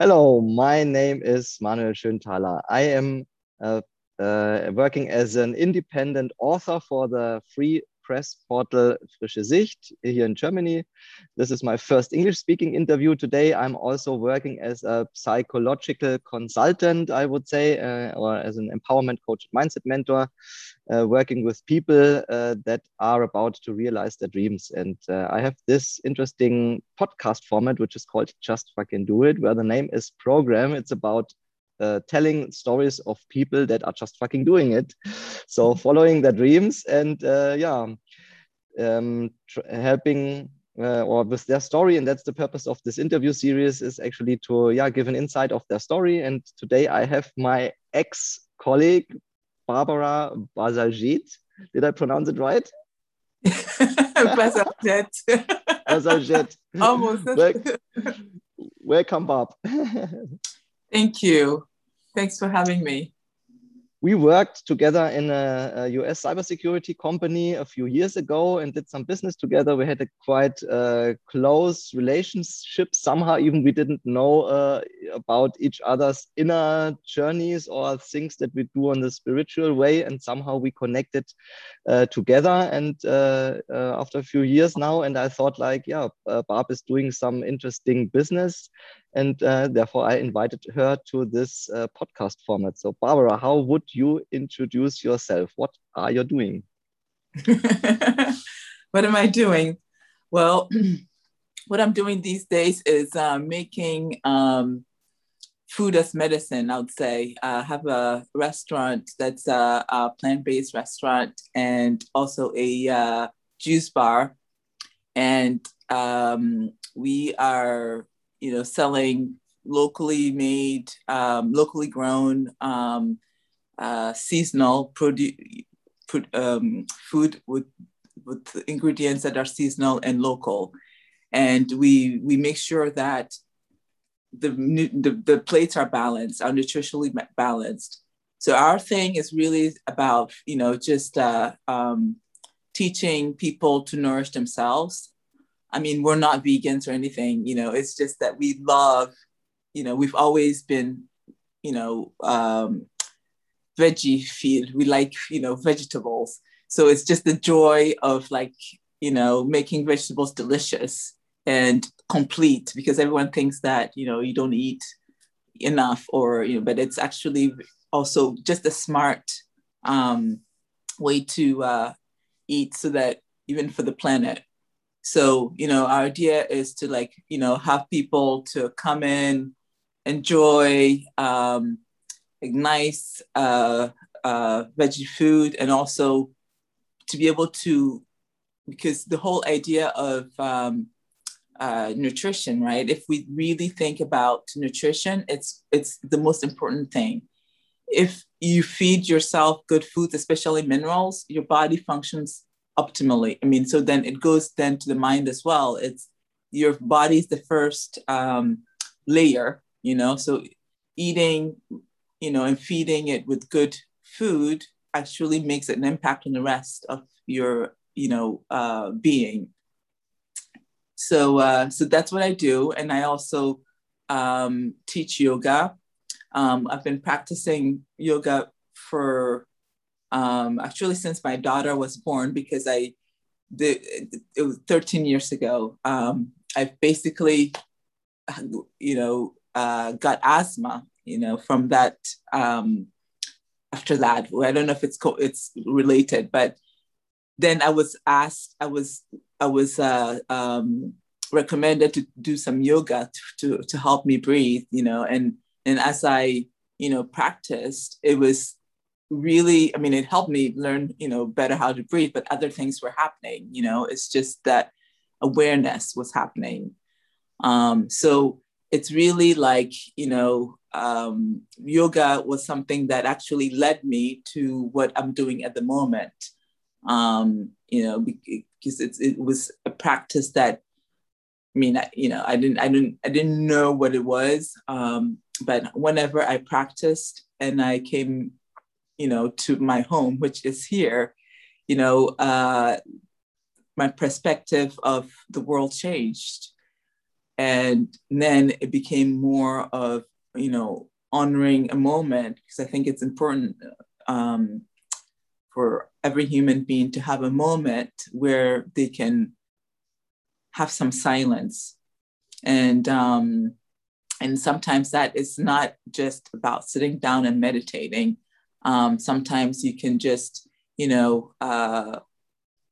Hello, my name is Manuel Schönthaler. I am uh, uh, working as an independent author for the free press portal Frische Sicht here in Germany. This is my first English speaking interview today. I'm also working as a psychological consultant, I would say, uh, or as an empowerment coach, mindset mentor, uh, working with people uh, that are about to realize their dreams. And uh, I have this interesting podcast format, which is called Just Fucking Do It, where the name is Program. It's about uh, telling stories of people that are just fucking doing it. So mm-hmm. following their dreams and uh, yeah, um, helping uh, or with their story. And that's the purpose of this interview series is actually to yeah give an insight of their story. And today I have my ex colleague Barbara Bazalgit. Did I pronounce it right? Bazalgit. Bazalgit. Almost. Welcome, Barb. Thank you. Thanks for having me we worked together in a, a, US cybersecurity company a few years ago and did some business together. We had a quite uh, close relationship. Somehow, even we didn't know uh, about each other's inner journeys or things that we do on the spiritual way. And somehow we connected uh, together. And uh, uh, after a few years now, and I thought, like, yeah, uh, Barb is doing some interesting business and uh, therefore I invited her to this uh, podcast format. So, Barbara, how would you introduce yourself? What are you doing? what am I doing? Well, what I'm doing these days is uh, making um, food as medicine, I would say. I have a restaurant that's a, a plant based restaurant and also a uh, juice bar. And um, we are you know, selling locally made, um, locally grown, um, uh, seasonal produ- um, food with with ingredients that are seasonal and local, and we we make sure that the the, the plates are balanced, are nutritionally balanced. So our thing is really about you know just uh, um, teaching people to nourish themselves I mean, we're not vegans or anything, you know, it's just that we love, you know, we've always been, you know, um, veggie field. We like, you know, vegetables. So it's just the joy of like, you know, making vegetables delicious and complete because everyone thinks that, you know, you don't eat enough or, you know, but it's actually also just a smart um, way to uh, eat so that even for the planet so, you know, our idea is to like, you know, have people to come in, enjoy um, like nice uh, uh, veggie food, and also to be able to, because the whole idea of um, uh, nutrition, right? If we really think about nutrition, it's it's the most important thing. If you feed yourself good foods, especially minerals, your body functions optimally. I mean, so then it goes then to the mind as well. It's your body's the first um, layer, you know. So eating, you know, and feeding it with good food actually makes an impact on the rest of your, you know, uh, being. So, uh, so that's what I do, and I also um, teach yoga. Um, I've been practicing yoga for um, actually since my daughter was born because I the, it was 13 years ago. Um, I've basically, you know, uh, got asthma, you know, from that. Um, after that, I don't know if it's co- it's related, but then I was asked, I was I was uh, um, recommended to do some yoga to, to to help me breathe, you know, and and as I you know practiced, it was really i mean it helped me learn you know better how to breathe but other things were happening you know it's just that awareness was happening. Um, so it's really like you know um, yoga was something that actually led me to what i'm doing at the moment. Um, you know because it's, it was a practice that i mean I, you know i didn't i didn't i didn't know what it was um, but whenever i practiced and i came you know, to my home, which is here, you know, uh, my perspective of the world changed. and then it became more of you know honoring a moment because I think it's important um, for every human being to have a moment where they can have some silence and um, and sometimes that is not just about sitting down and meditating um, sometimes you can just you know uh,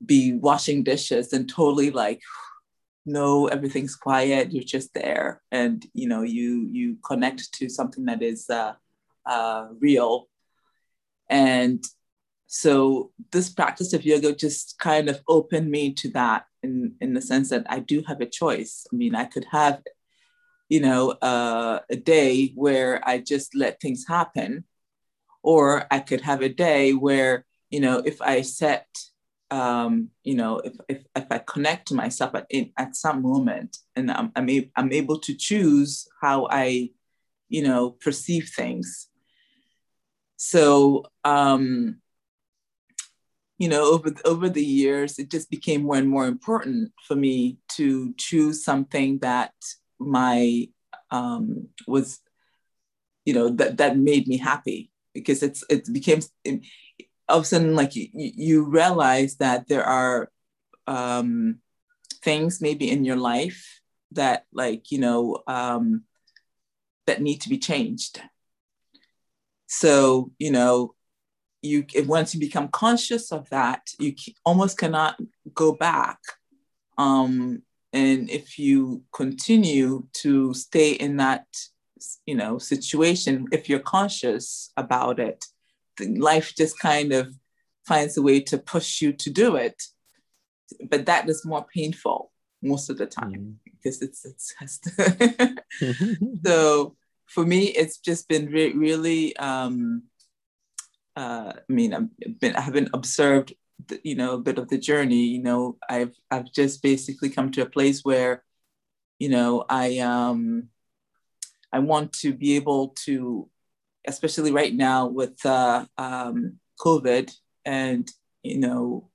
be washing dishes and totally like no everything's quiet you're just there. And you know you you connect to something that is uh, uh, real. And so this practice of yoga just kind of opened me to that in in the sense that i do have a choice. I mean i could have you know uh, a day where i just let things happen or i could have a day where you know if i set um, you know, if, if, if I connect to myself at, in, at some moment and I'm, I'm, a, I'm able to choose how I, you know, perceive things. So, um, you know, over, over the years, it just became more and more important for me to choose something that my, um, was, you know, that, that made me happy because it's, it became, all of a sudden like you, you realize that there are um, things maybe in your life that like you know um, that need to be changed. So you know you once you become conscious of that you almost cannot go back um, and if you continue to stay in that you know situation if you're conscious about it life just kind of finds a way to push you to do it. But that is more painful most of the time mm because it's it's so for me it's just been re- really um uh, I mean I've been I haven't observed the, you know a bit of the journey you know I've I've just basically come to a place where you know I um I want to be able to especially right now with uh, um, COVID. And, you know,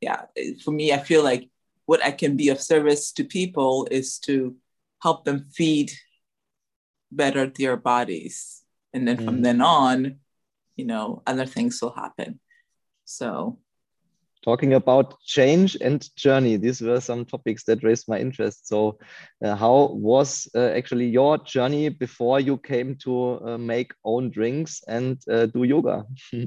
yeah, for me, I feel like what I can be of service to people is to help them feed better their bodies. And then mm. from then on, you know, other things will happen. So talking about change and journey. These were some topics that raised my interest. So, uh, how was uh, actually your journey before you came to uh, make own drinks and uh, do yoga?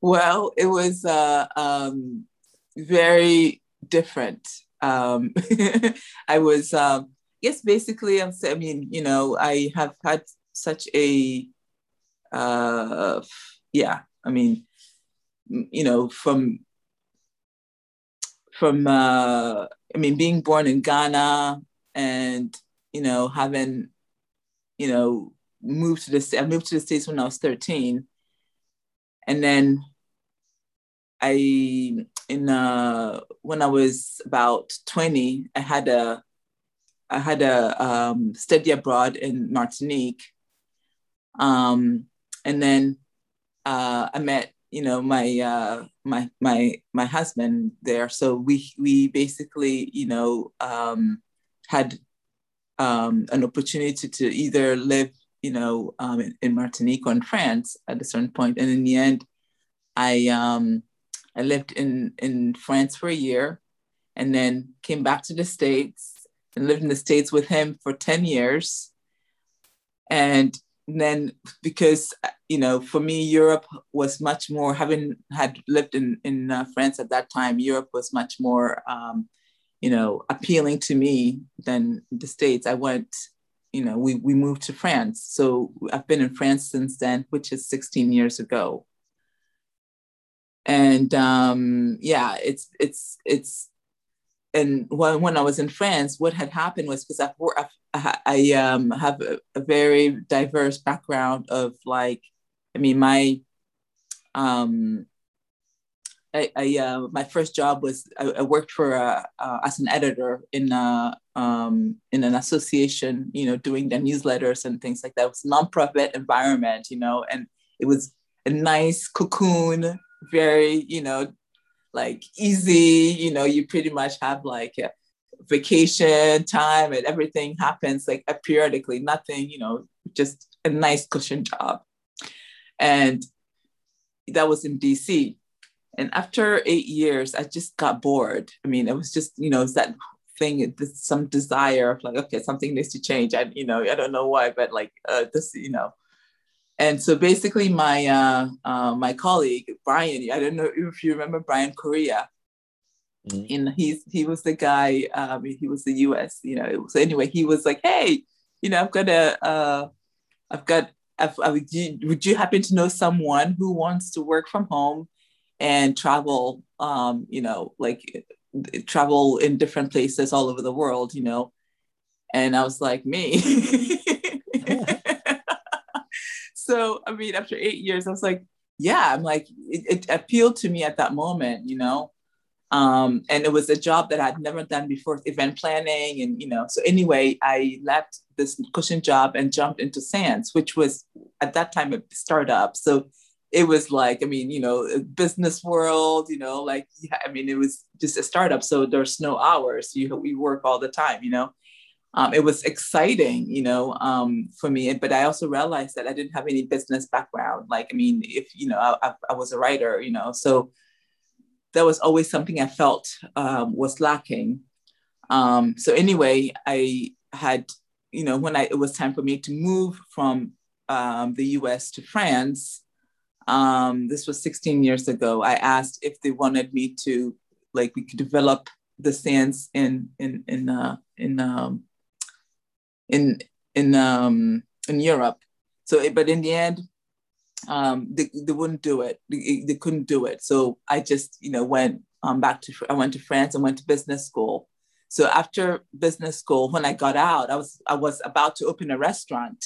well, it was uh, um, very different. Um, I was, um, yes, basically, I'm, I mean, you know, I have had such a, uh, yeah, I mean, you know, from from uh, I mean, being born in Ghana and you know having you know moved to the I moved to the states when I was thirteen, and then I in uh, when I was about twenty, I had a I had a um, study abroad in Martinique, um, and then uh, I met you know my uh, my my my husband there. So we we basically you know um, had um, an opportunity to either live you know um, in, in, Martinique or in France at a certain point, and in the end, I um, I lived in in France for a year, and then came back to the states and lived in the states with him for ten years, and then because you know for me europe was much more having had lived in in uh, france at that time europe was much more um, you know appealing to me than the states. I went you know we, we moved to france. So i've been in france since then which is 16 years ago. And um, yeah it's it's it's and when, when I was in France, what had happened was because I've, I've I um, have a, a, very diverse background of like, I mean, my, um, I, I uh, my first job was I, I worked for uh, uh, as an editor in a, um, in an association, you know, doing the newsletters and things like that. It was a nonprofit environment, you know, and it was a nice cocoon, very, you know, like easy, you know, you pretty much have like vacation time and everything happens like periodically, nothing, you know, just a nice cushion job. And that was in DC. And after eight years, I just got bored. I mean, it was just, you know, it's that thing, some desire of like, okay, something needs to change. I, you know, I don't know why, but like uh, this, you know. And so basically, my uh, uh, my colleague Brian, I don't know if you remember Brian Correa. Mm-hmm. And he's he was the guy. Um, he was the U.S. You know. So anyway, he was like, "Hey, you know, I've got a, uh, I've got. I've, I, would, you, would you happen to know someone who wants to work from home and travel? Um, you know, like travel in different places all over the world. You know, and I was like, me. so I mean, after eight years, I was like, yeah, I'm like, it, it appealed to me at that moment, you know. Um, and it was a job that I'd never done before, event planning, and you know. So anyway, I left this cushion job and jumped into SANS, which was at that time a startup. So it was like, I mean, you know, business world, you know, like yeah, I mean, it was just a startup, so there's no hours. You we work all the time, you know um, it was exciting, you know, um, for me. But I also realized that I didn't have any business background. Like, I mean, if you know, I, I was a writer, you know, so that was always something I felt um, was lacking. Um, so anyway, I had, you know, when I, it was time for me to move from um, the U.S. to France. Um, this was 16 years ago. I asked if they wanted me to, like, we could develop the SANS in in in uh, in um, in in um, in Europe. So, but in the end, um, they, they wouldn't do it. They, they couldn't do it. So I just, you know, went um, back to I went to France and went to business school. So after business school, when I got out, I was I was about to open a restaurant,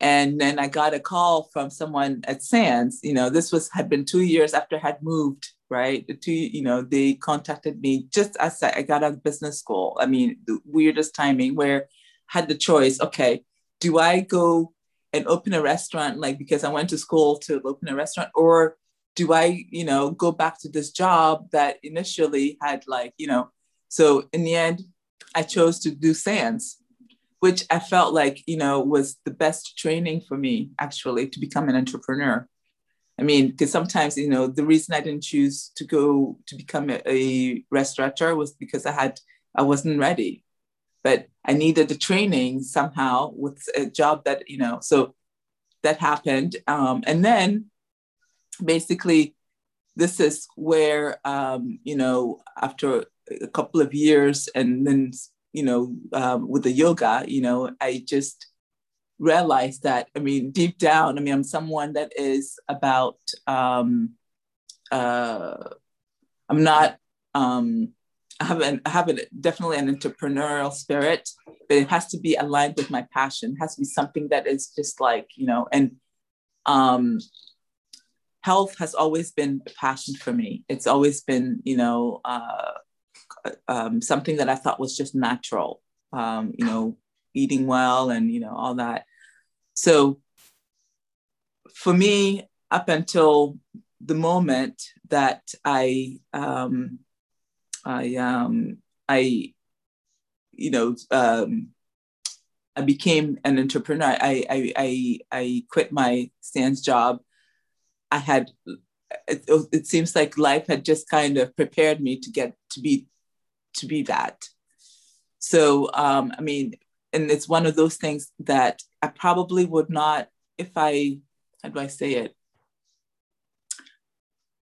and then I got a call from someone at SANS. You know, this was had been two years after I had moved. Right, the two you know they contacted me just as I got out of business school. I mean, the weirdest timing where had the choice okay, do I go and open a restaurant like because I went to school to open a restaurant or do I, you know, go back to this job that initially had like, you know, so in the end, I chose to do SANS, which I felt like, you know, was the best training for me actually to become an entrepreneur. I mean, because sometimes, you know, the reason I didn't choose to go to become a, a restaurateur was because I had, I wasn't ready but I needed the training somehow with a job that, you know, so that happened. Um, and then basically, this is where, um, you know, after a couple of years and then, you know, um, with the yoga, you know, I just realized that, I mean, deep down, I mean, I'm someone that is about, um, uh, I'm not, um, have an, I have a, definitely an entrepreneurial spirit, but it has to be aligned with my passion. It has to be something that is just like, you know, and um, health has always been a passion for me. It's always been, you know, uh, um, something that I thought was just natural, um, you know, eating well and, you know, all that. So for me, up until the moment that I um, I um I you know um I became an entrepreneur. I I I I quit my SANS job. I had it, it seems like life had just kind of prepared me to get to be to be that. So um, I mean, and it's one of those things that I probably would not if I how do I say it?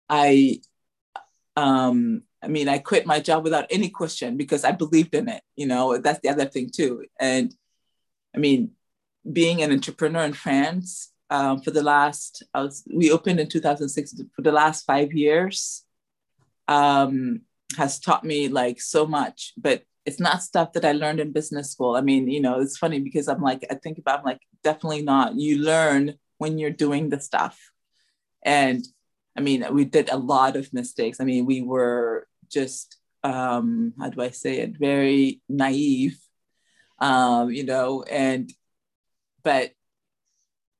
I um I mean, I quit my job without any question because I believed in it. You know, that's the other thing too. And I mean, being an entrepreneur in France um, for the last, I was, we opened in 2006, for the last five years um, has taught me like so much, but it's not stuff that I learned in business school. I mean, you know, it's funny because I'm like, I think about, I'm like, definitely not. You learn when you're doing the stuff. And I mean, we did a lot of mistakes. I mean, we were just, um, how do I say it, very naive, um, you know, and, but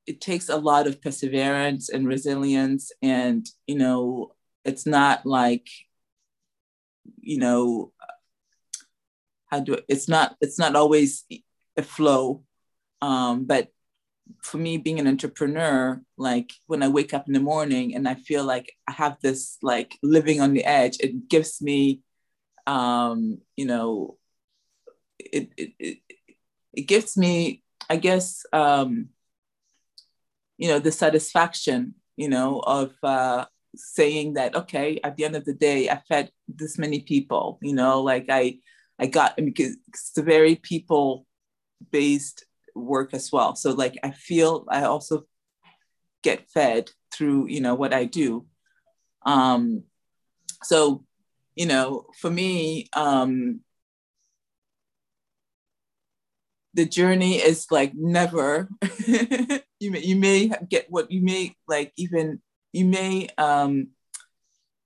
it takes a lot of perseverance and resilience. And, you know, it's not like, you know, how do it's not it's not always a flow um, but for me being an entrepreneur like when i wake up in the morning and i feel like i have this like living on the edge it gives me um, you know it, it, it, it gives me i guess um, you know the satisfaction you know of uh, saying that okay at the end of the day i fed this many people you know like i i got because it's a very people based work as well. So like i feel i also get fed through you know what i do. Um so you know for me um the journey is like never you may you may get what you may like even you may um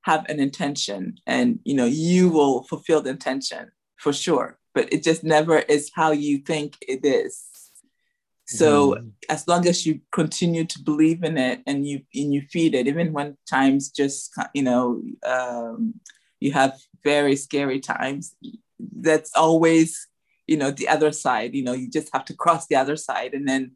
have an intention and you know you will fulfill the intention for sure but it just never is how you think it is so mm. as long as you continue to believe in it and you and you feed it even when times just you know um, you have very scary times that's always you know the other side you know you just have to cross the other side and then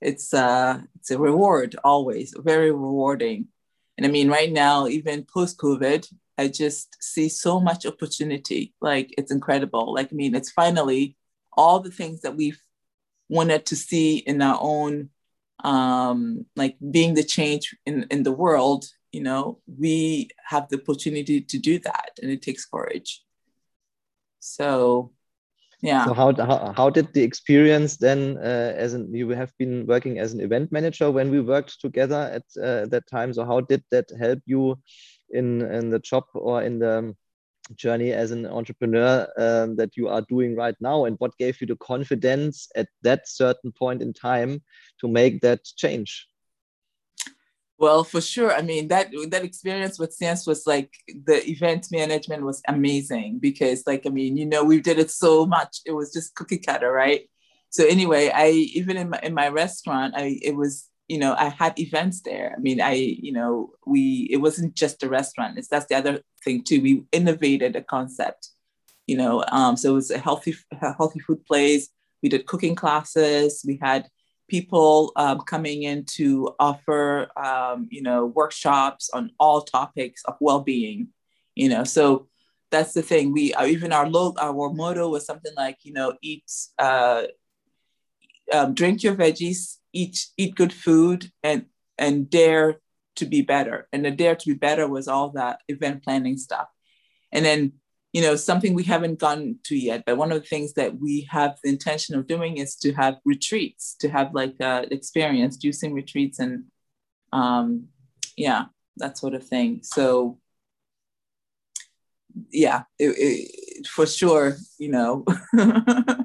it's uh it's a reward always very rewarding. And i mean right now even post covid i just see so much opportunity. Like it's incredible. Like i mean it's finally all the things that we've wanted to see in our own um like being the change in in the world you know we have the opportunity to do that and it takes courage. So yeah. So how, how, how did the experience then uh, as an you have been working as an event manager when we worked together at uh, that time so how did that help you in in the job or in the journey as an entrepreneur um, that you are doing right now and what gave you the confidence at that certain point in time to make that change well, for sure. I mean, that that experience with SANS was like the event management was amazing because, like, I mean, you know, we did it so much. It was just cookie cutter, right? So anyway, I even in my in my restaurant, I it was you know I had events there. I mean, I you know we it wasn't just a restaurant. It's that's the other thing too. We innovated a concept, you know. Um, so it was a healthy a healthy food place. We did cooking classes. We had people um, coming in to offer, um, you know, workshops on all topics of well-being, you know. So that's the thing. We uh, even our logo, our motto was something like, you know, eat, uh, um, drink your veggies, eat eat good food, and and dare to be better. And the dare to be better was all that event planning stuff. And then you know, something we haven't gone to yet. But one of the things that we have the intention of doing is to have retreats, to have like uh, experience, juicing retreats, and um, yeah, that sort of thing. So yeah, it, it, for sure, you know.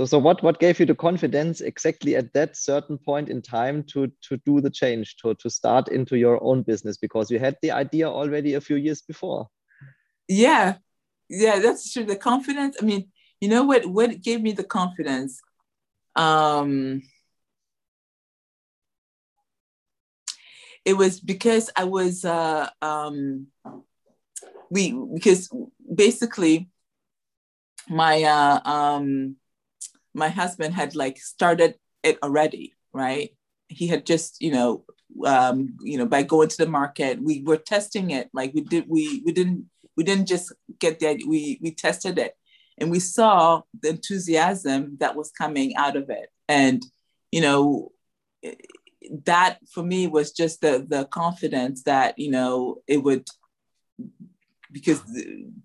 so, so what what gave you the confidence exactly at that certain point in time to to do the change, to to start into your own business because you had the idea already a few years before? Yeah, yeah, that's true. The confidence. I mean, you know what? What gave me the confidence? Um, it was because I was uh, um, we because basically my uh, um, my husband had like started it already, right? He had just you know um, you know by going to the market, we were testing it. Like we did, we we didn't we didn't just get there, we, we tested it and we saw the enthusiasm that was coming out of it. And, you know, that for me was just the, the confidence that, you know, it would, because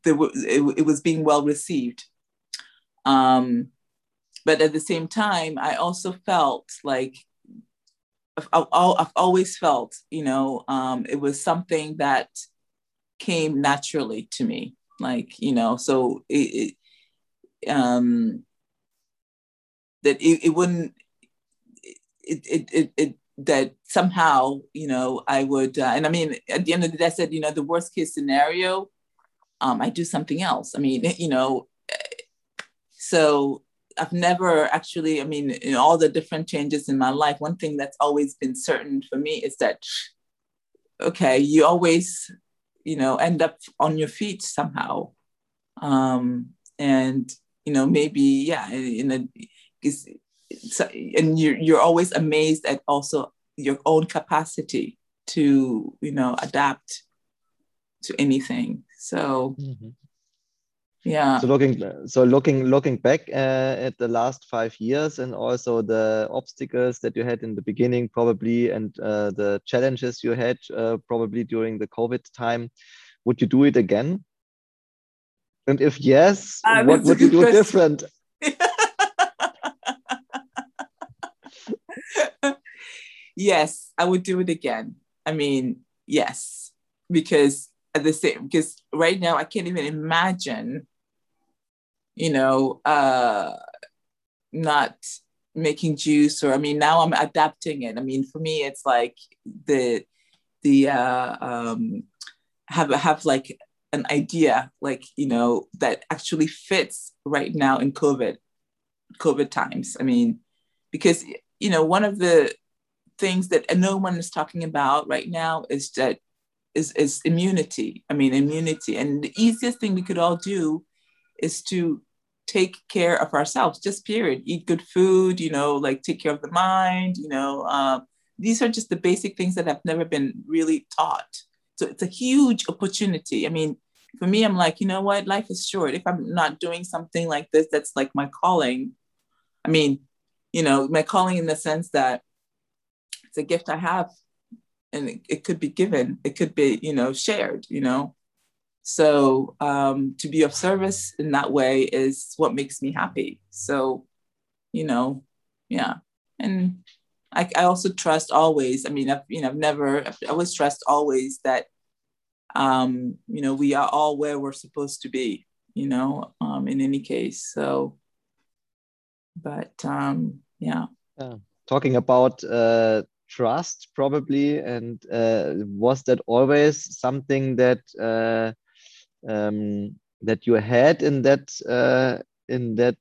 there was, it, it was being well received. Um, but at the same time, I also felt like I've, I've always felt, you know, um, it was something that came naturally to me like you know so it, it um that it, it wouldn't it, it it it that somehow you know i would uh, and i mean at the end of the day i said you know the worst case scenario um i do something else. I mean you know so i've never actually i mean in all the different changes in my life one thing that's always been certain for me is that okay you always you know end up on your feet somehow um, and you know, maybe, yeah, in, a, and you're, you're always amazed at also your own capacity to, you know, adapt to anything. So, mm-hmm yeah. So looking so looking looking back uh, at the last five years and also the obstacles that you had in the beginning probably and uh, the challenges you had uh, probably during the covid time would you do it again? And if yes ah, what would you do question. different? Yes i would do it again. I mean yes because at the same because right now i can't even imagine you know, uh, not making juice or I mean now I'm adapting it. I mean for me it's like the the uh, um, have have like an idea like you know that actually fits right now in COVID COVID times. I mean because you know one of the things that no one is talking about right now is that is, is immunity. I mean immunity and the easiest thing we could all do is to take care of ourselves, just period. Eat good food, you know, like take care of the mind, you know. Um, these are just the basic things that have never been really taught. So it's a huge opportunity. I mean, for me, I'm like, you know what? Life is short. If I'm not doing something like this, that's like my calling. I mean, you know, my calling in the sense that it's a gift I have and it, it could be given, it could be, you know, shared, you know. So um, to be of service in that way is what makes me happy. So, you know, yeah. And I, I also trust always. I mean, I've, you know, I've never, I've always trust always that, um, you know, we are all where we're supposed to be, you know, um, in any case. So, but um, yeah. yeah. Talking about uh, trust probably and uh, was that always something that uh, um, that you had in that uh, in that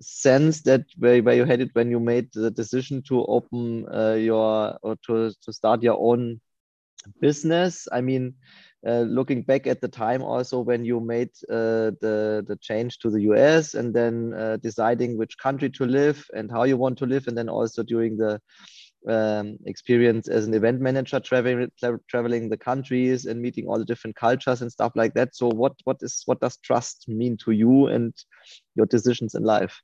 sense that where, where you had it when you made the decision to open uh, your or to, to start your own business. I mean uh, looking back at the time also when you made uh, the the change to the us and then uh, deciding which country to live and how you want to live and then also during the um, experience as an event manager traveling tra traveling the countries and meeting all the different cultures and stuff like that. So what what is what does trust mean to you and your decisions in life?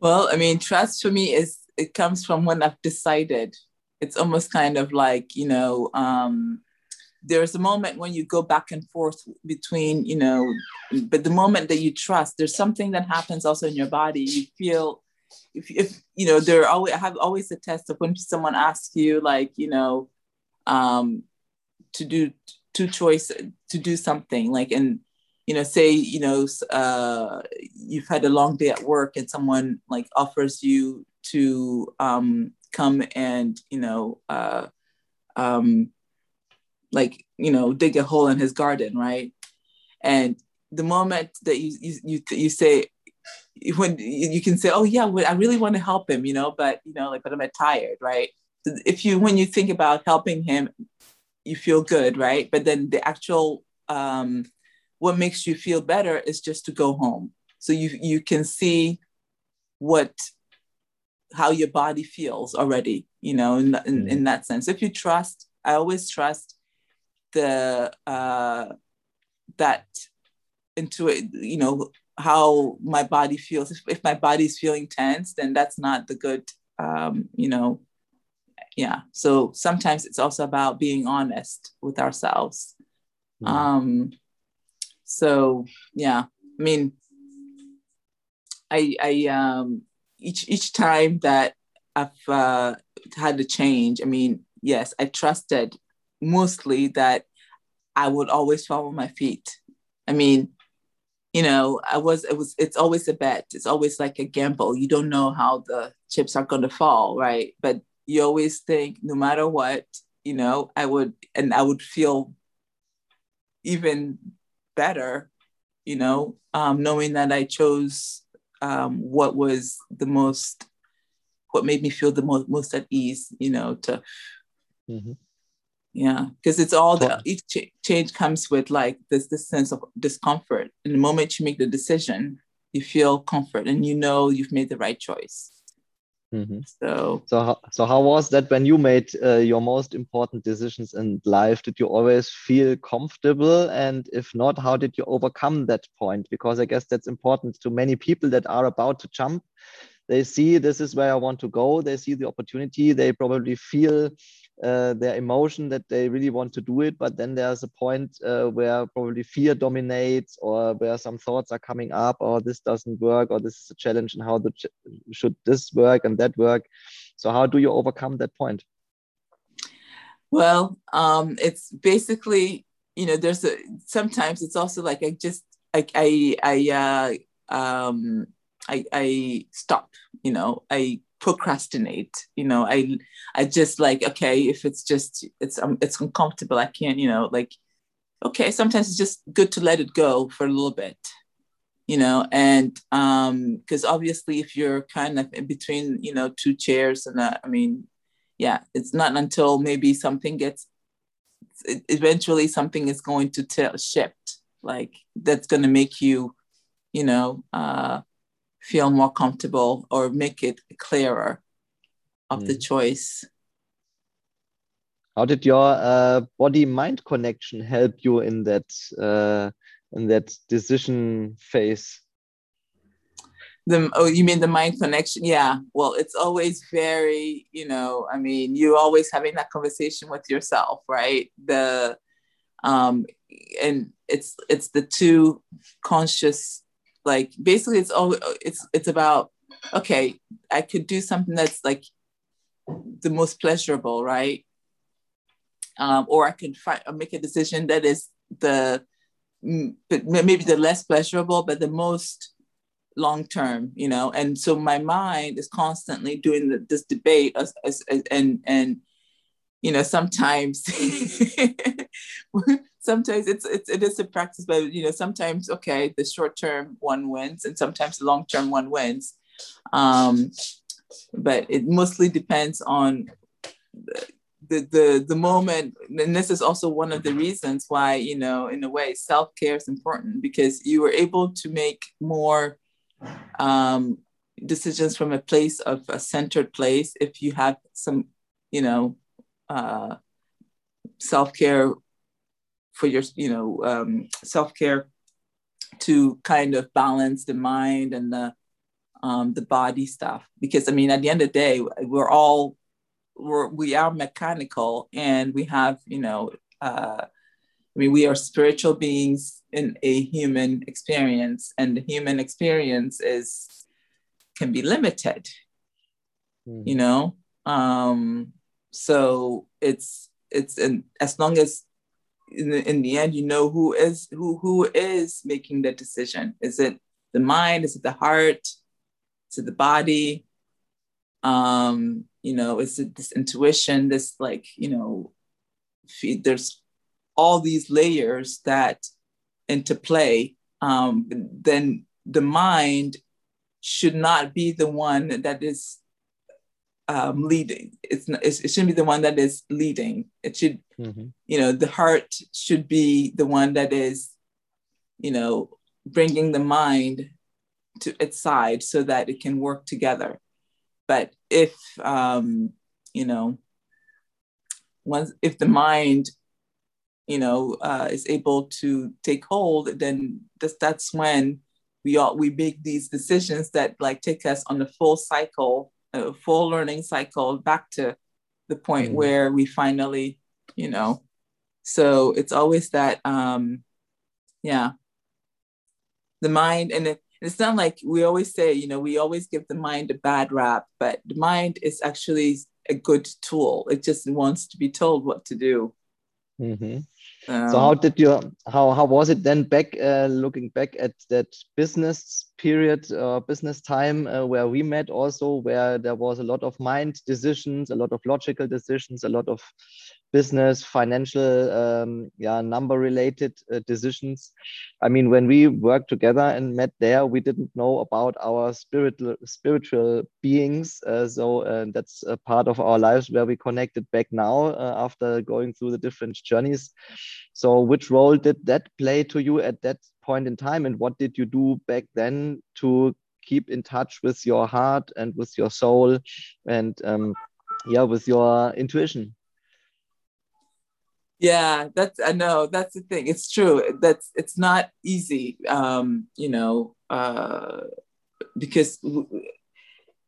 Well i mean trust for me is it comes from when i've decided. It's almost kind of like you know um, there's a moment when you go back and forth between you know but the moment that you trust there's something that happens also in your body. You feel if, if you know there always I have always a test of when someone asks you like you know um to do two choice to do something like and you know say you know uh you've had a long day at work and someone like offers you to um come and you know uh um like you know dig a hole in his garden right? And the moment that you you you, you say when you can say, oh yeah, I really want to help him, you know, but you know, like, but I'm tired, right? If you when you think about helping him, you feel good, right? But then the actual um, what makes you feel better is just to go home. So you you can see what how your body feels already, you know, in, in, in that sense. If you trust, I always trust the uh, that into it, you know, how my body feels. If, if my body's feeling tense, then that's not the good, um, you know, yeah. So sometimes it's also about being honest with ourselves. Mm. Um, so yeah, I mean, I, I, um, each, each time that I've uh, had a change, I mean, yes, I trusted mostly that I would always follow my feet. I mean, you know, I was, it was, it's always a bet. It's always like a gamble. You don't know how the chips are going to fall, right? But you always think no matter what, you know, I would, and I would feel even better, you know, um, knowing that I chose um, what was the most, what made me feel the most, most at ease, you know, to, mm-hmm yeah because it's all the each ch- change comes with like this this sense of discomfort in the moment you make the decision you feel comfort and you know you've made the right choice Mm-hmm. So, so how, so how was that when you made uh, your most important decisions in life? Did you always feel comfortable? And if not, how did you overcome that point? Because I guess that's important to many people that are about to jump. They see this is where I want to go. They see the opportunity. They probably feel uh, their emotion that they really want to do it but then there's a point uh, where probably fear dominates or where some thoughts are coming up or this doesn't work or this is a challenge and how the ch should this work and that work. So how do you overcome that point? Well um, it's basically you know there's a sometimes it's also like i just like i i uh um i i stop you know i procrastinate you know i i just like okay if it's just it's um, it's uncomfortable i can't you know like okay sometimes it's just good to let it go for a little bit you know and um because obviously if you're kind of in between you know two chairs and uh, i mean yeah it's not until maybe something gets eventually something is going to tell shift like that's going to make you you know uh feel more comfortable or make it clearer of mm. the choice. How did your uh, body mind connection help you in that uh, in that decision phase? The oh, you mean the mind connection? Yeah. Well, it's always very, you know, I mean, you're always having that conversation with yourself, right? The um and it's it's the two conscious like basically it's all it's it's about okay i could do something that's like the most pleasurable right? Um, or i could find make a decision that is the maybe the less pleasurable but the most long term you know? And so my mind is constantly doing the, this debate as, as, as, and and you know sometimes sometimes it's, it's it is a practice, but you know, sometimes okay, the short term one wins, and sometimes the long term one wins. Um, but it mostly depends on the, the the moment, and this is also one of the reasons why you know, in a way, self care is important because you are able to make more um, decisions from a place of a centered place if you have some, you know. Uh, self-care for your you know um, self-care to kind of balance the mind and the um, the body stuff because i mean at the end of the day we're all we're, we are mechanical and we have you know uh, i mean we are spiritual beings in a human experience and the human experience is can be limited mm. you know um so it's it's and as long as in the, in the end, you know who is who who is making the decision. Is it the mind? Is it the heart? Is it the body? Um, you know, is it this intuition? This like you know, there's all these layers that interplay. Um, then the mind should not be the one that is um, leading. It's, not, it shouldn't be the one that is leading. It should, mm-hmm. you know, the heart should be the one that is, you know, bringing the mind to its side so that it can work together. But if, um, you know, once if the mind, you know, uh, is able to take hold, then that's, that's when we all we make these decisions that like take us on the full cycle a full learning cycle back to the point mm-hmm. where we finally, you know, so it's always that, um, yeah, the mind, and it, it's not like we always say, you know, we always give the mind a bad rap, but the mind is actually a good tool. It just wants to be told what to do. Mm-hmm. Um, so how did you how how was it then back uh, looking back at that business period uh, business time uh, where we met also where there was a lot of mind decisions a lot of logical decisions a lot of business, financial, um, yeah, number related uh, decisions. I mean, when we worked together and met there, we didn't know about our spiritual spiritual beings. Uh, so uh, that's a part of our lives where we connected back now uh, after going through the different journeys. So, which role did that play to you at that point in time and what did you do back then to keep in touch with your heart and with your soul and um, yeah with your intuition yeah that's i know that's the thing it's true that's it's not easy um you know uh because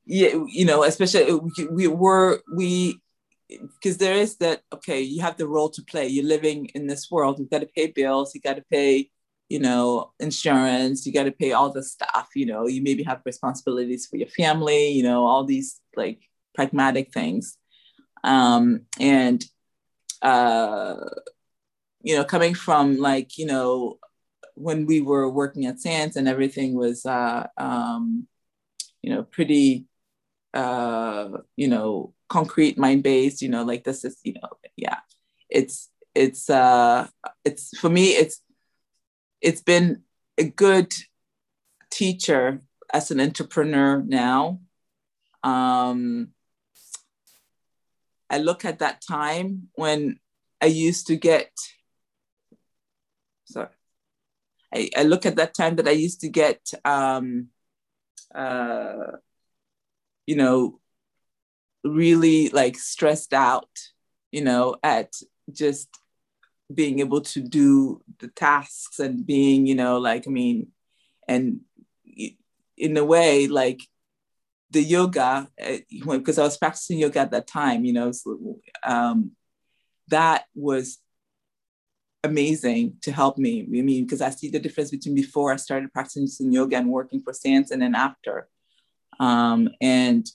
yeah you know especially we were we because there is that okay you have the role to play you're living in this world you've got to pay bills you got to pay you know insurance you got to pay all the stuff you know you maybe have responsibilities for your family you know all these like pragmatic things um and uh you know coming from like you know when we were working at SANS and everything was uh um you know pretty uh you know concrete mind based you know like this is you know yeah. It's it's uh it's for me it's it's been a good teacher as an entrepreneur now. Um i look at that time when i used to get sorry I, I look at that time that i used to get um uh you know really like stressed out, you know, at just being able to do the tasks and being, you know, like, I mean, and in a way, like the yoga, because eh, I was practicing yoga at that time, you know, so, um, that was amazing to help me. I mean, because I see the difference between before I started practicing yoga and working for SANS and then after. Um, and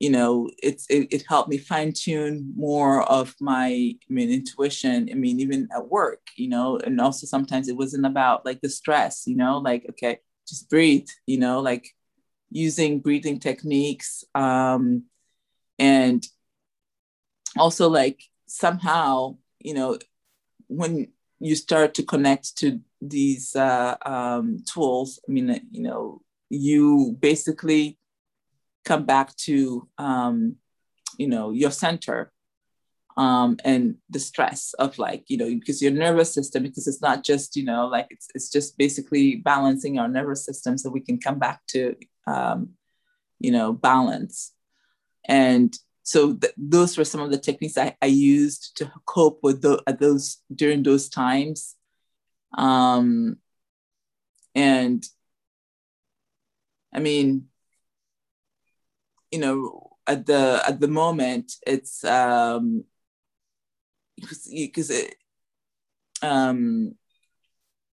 you know, it's it, it helped me fine tune more of my I mean intuition. I mean, even at work, you know, and also sometimes it wasn't about like the stress, you know, like okay, just breathe, you know, like using breathing techniques, um, and also like somehow, you know, when you start to connect to these uh, um, tools, I mean, you know, you basically come back to um, you know your center um, and the stress of like you know because your nervous system because it's not just you know like it's, it's just basically balancing our nervous system so we can come back to um, you know balance. And so th- those were some of the techniques I, I used to cope with the, those during those times. Um, and i mean you know at the at the moment it's um because it um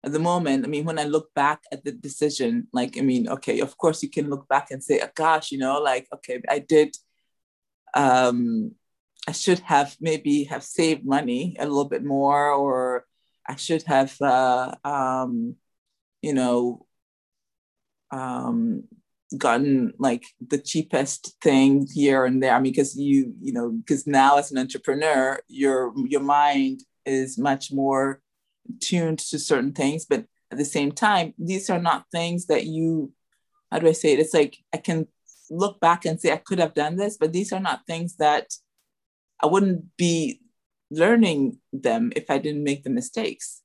at the moment i mean when i look back at the decision like i mean okay of course you can look back and say oh, gosh you know like okay i did um i should have maybe have saved money a little bit more or i should have uh um you know um gotten like the cheapest thing here and there. I mean, because you, you know, because now as an entrepreneur, your your mind is much more tuned to certain things, but at the same time, these are not things that you, how do I say it? It's like I can look back and say I could have done this, but these are not things that I wouldn't be learning them if I didn't make the mistakes.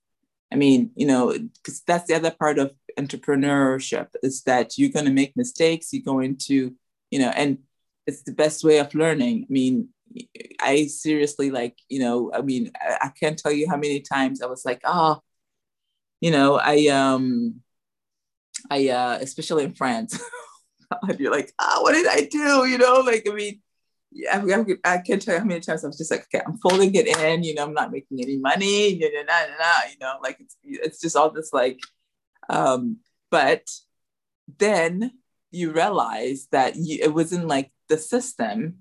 I mean, you know, because that's the other part of entrepreneurship is that you're going to make mistakes. You're going to, you know, and it's the best way of learning. I mean, I seriously like, you know, I mean, I, I can't tell you how many times I was like, oh, you know, I, um, I, uh, especially in France, you're like, oh, what did I do? You know, like, I mean, yeah, I, I can't tell you how many times I was just like, okay, I'm folding it in, you know, I'm not making any money, you know, nah, nah, nah, you know, like it's, it's just all this like, um, but then you realize that you, it wasn't like the system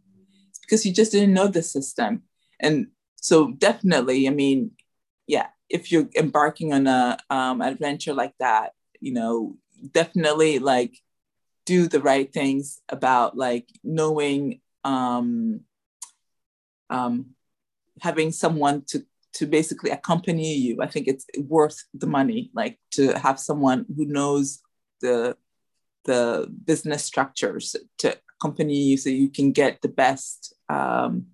because you just didn't know the system. And so definitely, I mean, yeah, if you're embarking on a um, adventure like that, you know, definitely like do the right things about like knowing um, um, having someone to to basically accompany you. I think it's worth the money, like to have someone who knows the the business structures to accompany you, so you can get the best um,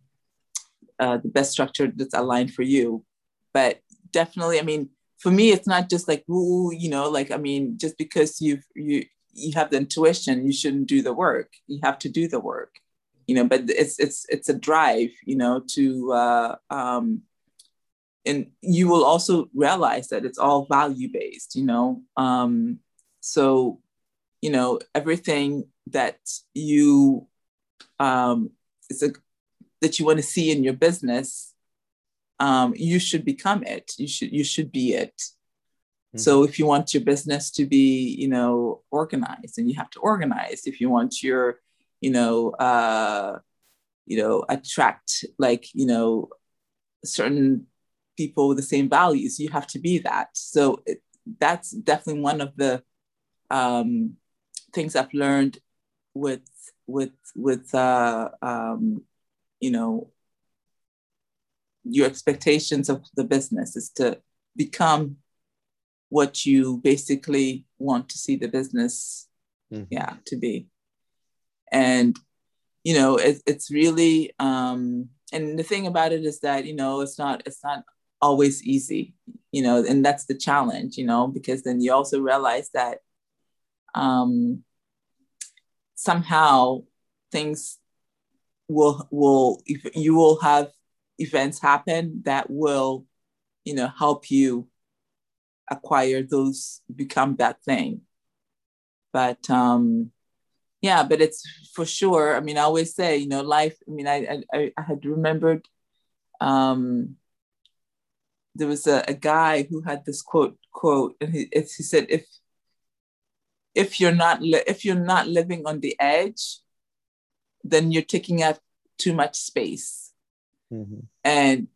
uh, the best structure that's aligned for you. But definitely, I mean, for me, it's not just like, ooh, you know, like, I mean, just because you've, you, you have the intuition, you shouldn't do the work. You have to do the work, you know, but it's, it's, it's a drive, you know, to, uh, um, and you will also realize that it's all value based, you know. Um, so, you know, everything that you um, is a, that you want to see in your business um, you should become it. You should you should be it. Mm-hmm. So if you want your business to be, you know, organized, and you have to organize. If you want your, you know, uh, you know, attract like you know, certain people with the same values, you have to be that. So it, that's definitely one of the um, things I've learned with with with uh, um, you know your expectations of the business is to become what you basically want to see the business mm-hmm. yeah to be and you know it, it's really um and the thing about it is that you know it's not it's not always easy you know and that's the challenge you know because then you also realize that um somehow things will will you will have events happen that will, you know, help you acquire those, become that thing. But um, yeah, but it's for sure. I mean, I always say, you know, life. I mean, I I, I had remembered. Um, there was a, a guy who had this quote quote, and he, he said, if if you're not li- if you're not living on the edge, then you're taking up too much space Mm-hmm. And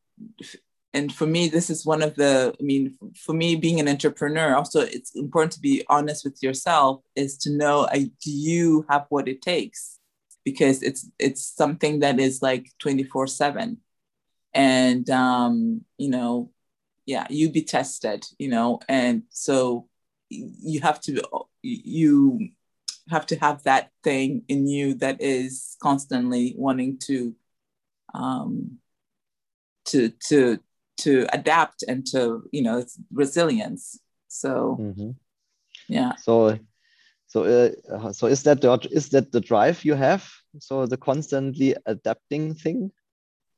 and for me, this is one of the. I mean, for me, being an entrepreneur, also it's important to be honest with yourself. Is to know, i do you have what it takes? Because it's it's something that is like twenty four seven, and um, you know, yeah, you be tested, you know, and so you have to you have to have that thing in you that is constantly wanting to um, to to to adapt and to you know resilience. So mm-hmm. yeah. So so uh, so is that the is that the drive you have? So the constantly adapting thing?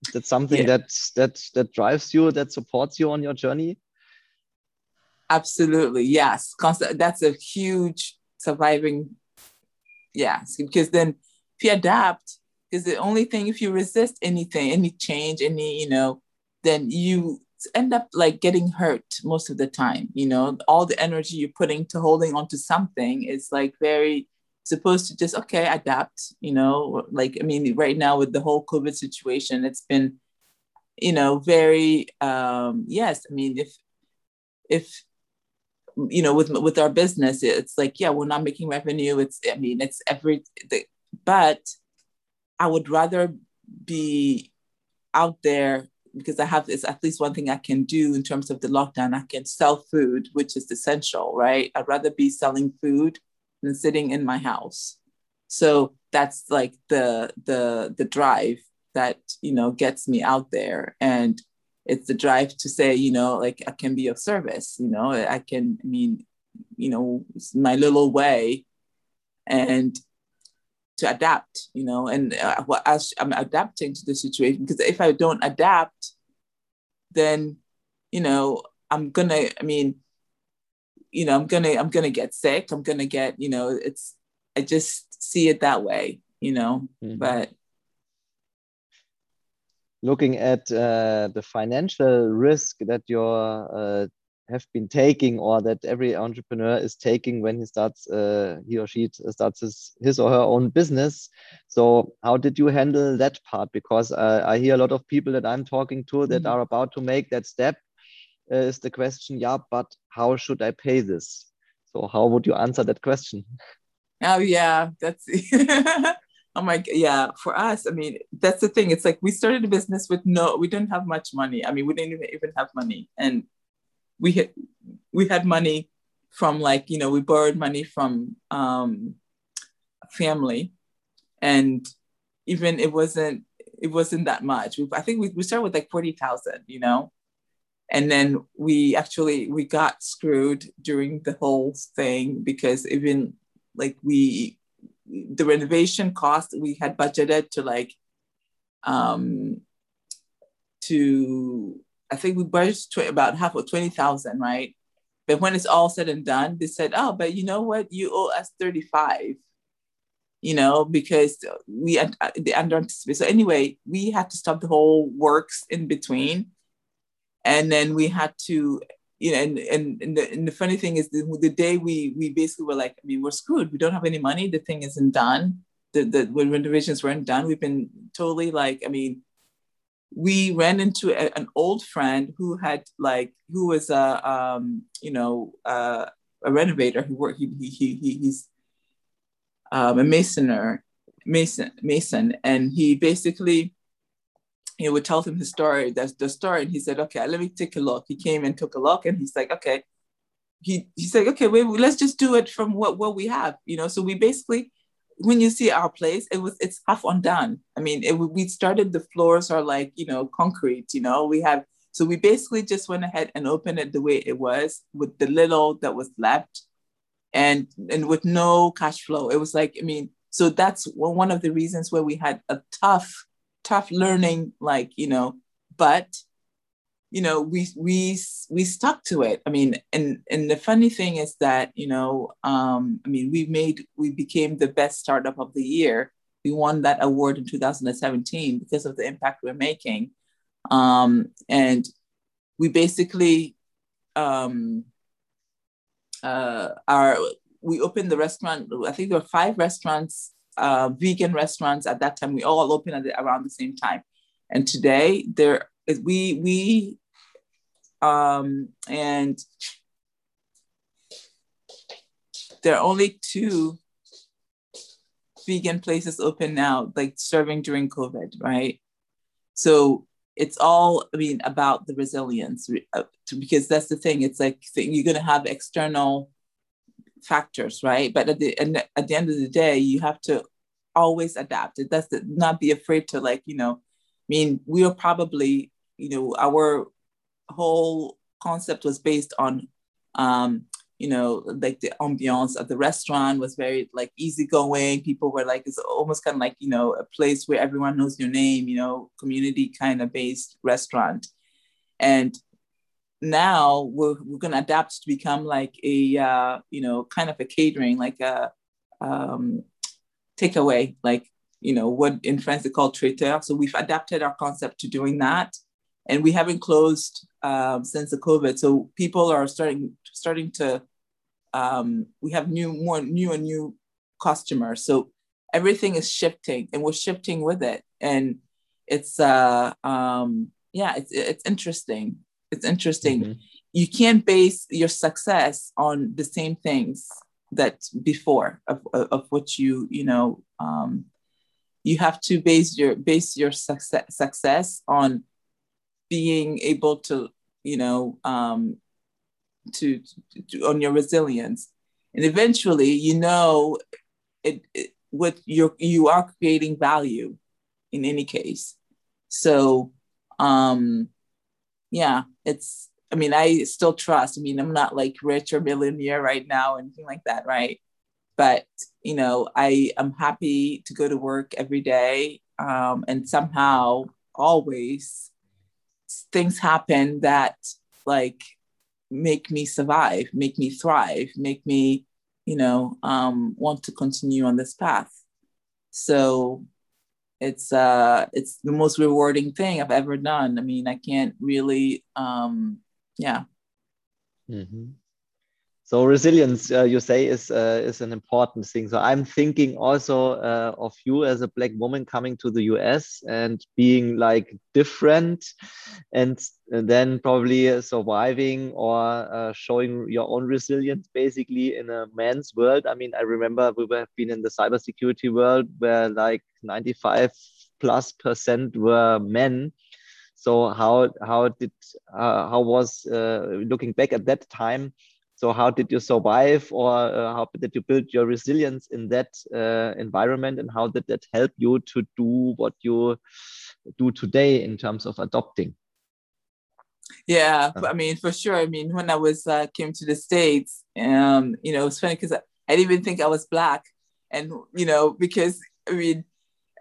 Is that something yeah. that that that drives you that supports you on your journey absolutely yes that's a huge surviving yes because then if you adapt because the only thing, if you resist anything, any change, any, you know, then you end up like getting hurt most of the time. You know, all the energy you're putting to holding on to something is like very supposed to just, okay, adapt, you know, like, I mean, right now with the whole COVID situation, it's been, you know, very, um, yes, I mean, if, if, you know, with with our business, it's like, yeah, we're not making revenue. It's, I mean, it's every, but I would rather be out there because I have this at least one thing I can do in terms of the lockdown. I can sell food, which is essential, right? I'd rather be selling food than sitting in my house. So that's like the the the drive that you know gets me out there and it's the drive to say you know like i can be of service you know i can i mean you know my little way and to adapt, you know, and uh, as I'm adapting to the situation, because if I don't adapt, then, you know, I'm gonna, I mean, you know, I'm gonna, I'm gonna get sick. I'm gonna get, you know, it's, I just see it that way, you know, mm-hmm. but. Looking at uh, the financial risk that you uh, have been taking or that every entrepreneur is taking when he starts uh, he or she starts his, his or her own business. So how did you handle that part? Because uh, i hear a lot of people that i'm talking to that mm -hmm. are about to make that step uh, is the question yeah but how should i pay this? So how would you answer that question? Oh yeah that's oh my yeah for us i mean that's the thing. It's like we started a business with no we didn't have much money. I mean we didn't even, have money. And we had we had money from like you know we borrowed money from um, family, and even it wasn't it wasn't that much. I think we, we started with like forty thousand, you know, and then we actually we got screwed during the whole thing because even like we the renovation cost we had budgeted to like um to I think we budgeted about half of twenty thousand, right? But when it's all said and done, they said, "Oh, but you know what? You owe us thirty-five you know, because we uh, the under anticipate. So anyway, we had to stop the whole works in between, and then we had to, you know, and and, and, the, and the funny thing is, the, the day we we basically were like, I mean, we're screwed. We don't have any money. The thing isn't done. The the when renovations weren't done, we've been totally like, I mean, we ran into a, an old friend who had like who was a um, you know uh, a renovator who worked he, he, he he's um, a masoner, mason, mason, and he basically, he would tell him his story, that's the story, and he said, okay, let me take a look. He came and took a look, and he's like, okay, he he's like, okay, wait, let's just do it from what what we have, you know. So we basically, when you see our place, it was it's half undone. I mean, it, we started the floors are like you know concrete, you know. We have so we basically just went ahead and opened it the way it was with the little that was left and and with no cash flow. It was like, I mean, so that's one of the reasons where we had a tough, tough learning, like, you know, but you know, we we we stuck to it. I mean, and and the funny thing is that, you know, um, I mean, we made we became the best startup of the year. We won that award in 2017 because of the impact we're making. Um, and we basically um, uh, our we opened the restaurant. I think there were five restaurants, uh, vegan restaurants at that time. We all opened at the, around the same time, and today there we we um, and there are only two vegan places open now, like serving during COVID, right? So it's all i mean about the resilience uh, because that's the thing it's like you're going to have external factors right but at the, and at the end of the day you have to always adapt it does not be afraid to like you know i mean we are probably you know our whole concept was based on um you know, like the ambiance of the restaurant was very like easygoing. People were like, it's almost kind of like, you know, a place where everyone knows your name, you know, community kind of based restaurant. And now we're, we're going to adapt to become like a, uh, you know, kind of a catering, like a um, takeaway, like, you know, what in France they call traiteur. So we've adapted our concept to doing that. And we haven't closed um, since the COVID. So people are starting starting to um, we have new more new and new customers. So everything is shifting, and we're shifting with it. And it's uh um, yeah, it's it's interesting. It's interesting. Mm-hmm. You can't base your success on the same things that before of, of, of what you you know um, you have to base your base your success success on being able to you know um, to, to on your resilience and eventually you know it, it what you're you are creating value in any case so um yeah it's i mean i still trust i mean i'm not like rich or millionaire right now anything like that right but you know i am happy to go to work every day um, and somehow always things happen that like make me survive, make me thrive, make me, you know, um, want to continue on this path. So it's uh it's the most rewarding thing I've ever done. I mean, I can't really um yeah. Mm-hmm. So resilience, uh, you say, is uh, is an important thing. So I'm thinking also uh, of you as a black woman coming to the US and being like different, and then probably surviving or uh, showing your own resilience, basically in a man's world. I mean, I remember we have been in the cybersecurity world where like 95 plus percent were men. So how how did uh, how was uh, looking back at that time? So how did you survive or uh, how did you build your resilience in that uh, environment and how did that help you to do what you do today in terms of adopting? Yeah, uh, I mean, for sure. I mean, when I was uh, came to the states, um, you know, it's funny because I, I didn't even think I was black, and you know, because I mean,